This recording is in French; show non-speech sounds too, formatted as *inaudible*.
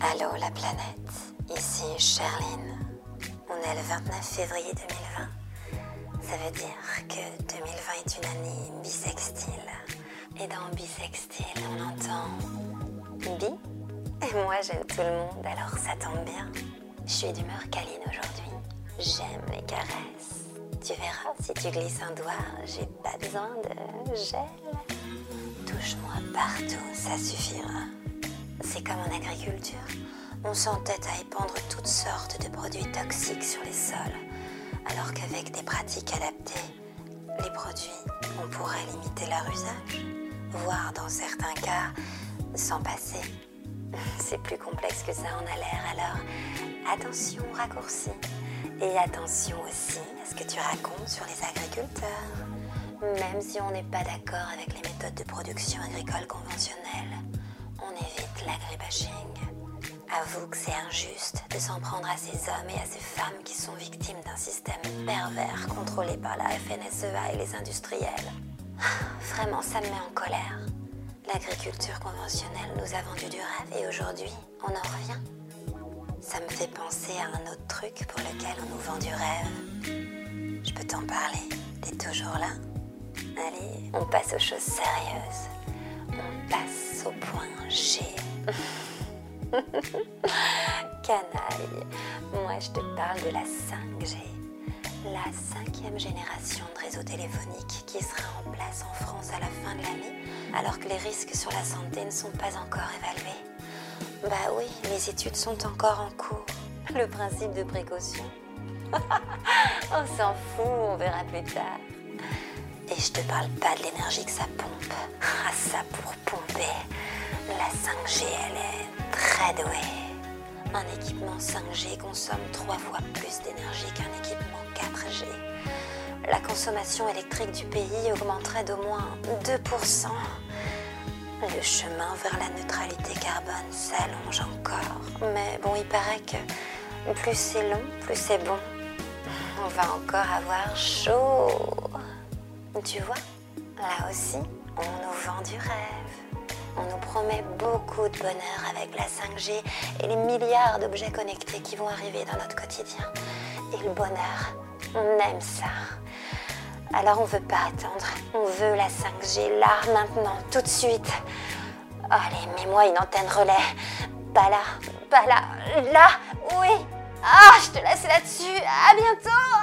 Allô la planète, ici Charline. On est le 29 février 2020. Ça veut dire que 2020 est une année bisextile. Et dans bisextile, on entend bi. Et moi j'aime tout le monde, alors ça tombe bien. Je suis d'humeur câline aujourd'hui. J'aime les caresses. Tu verras, si tu glisses un doigt, j'ai pas besoin de gel. Touche-moi partout, ça suffira. C'est comme en agriculture. On s'entête à épandre toutes sortes de produits toxiques sur les sols, alors qu'avec des pratiques adaptées, les produits, on pourrait limiter leur usage, voire dans certains cas, s'en passer. *laughs* C'est plus complexe que ça en a l'air, alors attention aux raccourcis. Et attention aussi à ce que tu racontes sur les agriculteurs. Même si on n'est pas d'accord avec les méthodes de production agricole conventionnelles, on évite l'agribashing. Avoue que c'est injuste de s'en prendre à ces hommes et à ces femmes qui sont victimes d'un système pervers contrôlé par la FNSEA et les industriels. *sighs* Vraiment, ça me met en colère. L'agriculture conventionnelle nous a vendu du rêve et aujourd'hui, on en revient. Ça me fait penser à un autre truc pour lequel on nous vend du rêve. Je peux t'en parler T'es toujours là Allez, on passe aux choses sérieuses. On passe au point G. *laughs* Canaille, moi je te parle de la 5G. La cinquième génération de réseau téléphonique qui sera en place en France à la fin de l'année, alors que les risques sur la santé ne sont pas encore évalués. Bah oui, les études sont encore en cours. Le principe de précaution. *laughs* on s'en fout, on verra plus tard. Et je te parle pas de l'énergie que ça pompe. Ah ça pour pomper. La 5G, elle est très douée. Un équipement 5G consomme trois fois plus d'énergie qu'un équipement 4G. La consommation électrique du pays augmenterait d'au moins 2%. Le chemin vers la neutralité carbone s'allonge encore. Mais bon, il paraît que plus c'est long, plus c'est bon. On va encore avoir chaud. Tu vois, là aussi, on nous vend du rêve. On nous promet beaucoup de bonheur avec la 5G et les milliards d'objets connectés qui vont arriver dans notre quotidien. Et le bonheur, on aime ça. Alors on veut pas attendre, on veut la 5G là, maintenant, tout de suite. Allez, mets-moi une antenne relais. Pas là, pas là, là, oui. Ah, je te laisse là-dessus. À bientôt.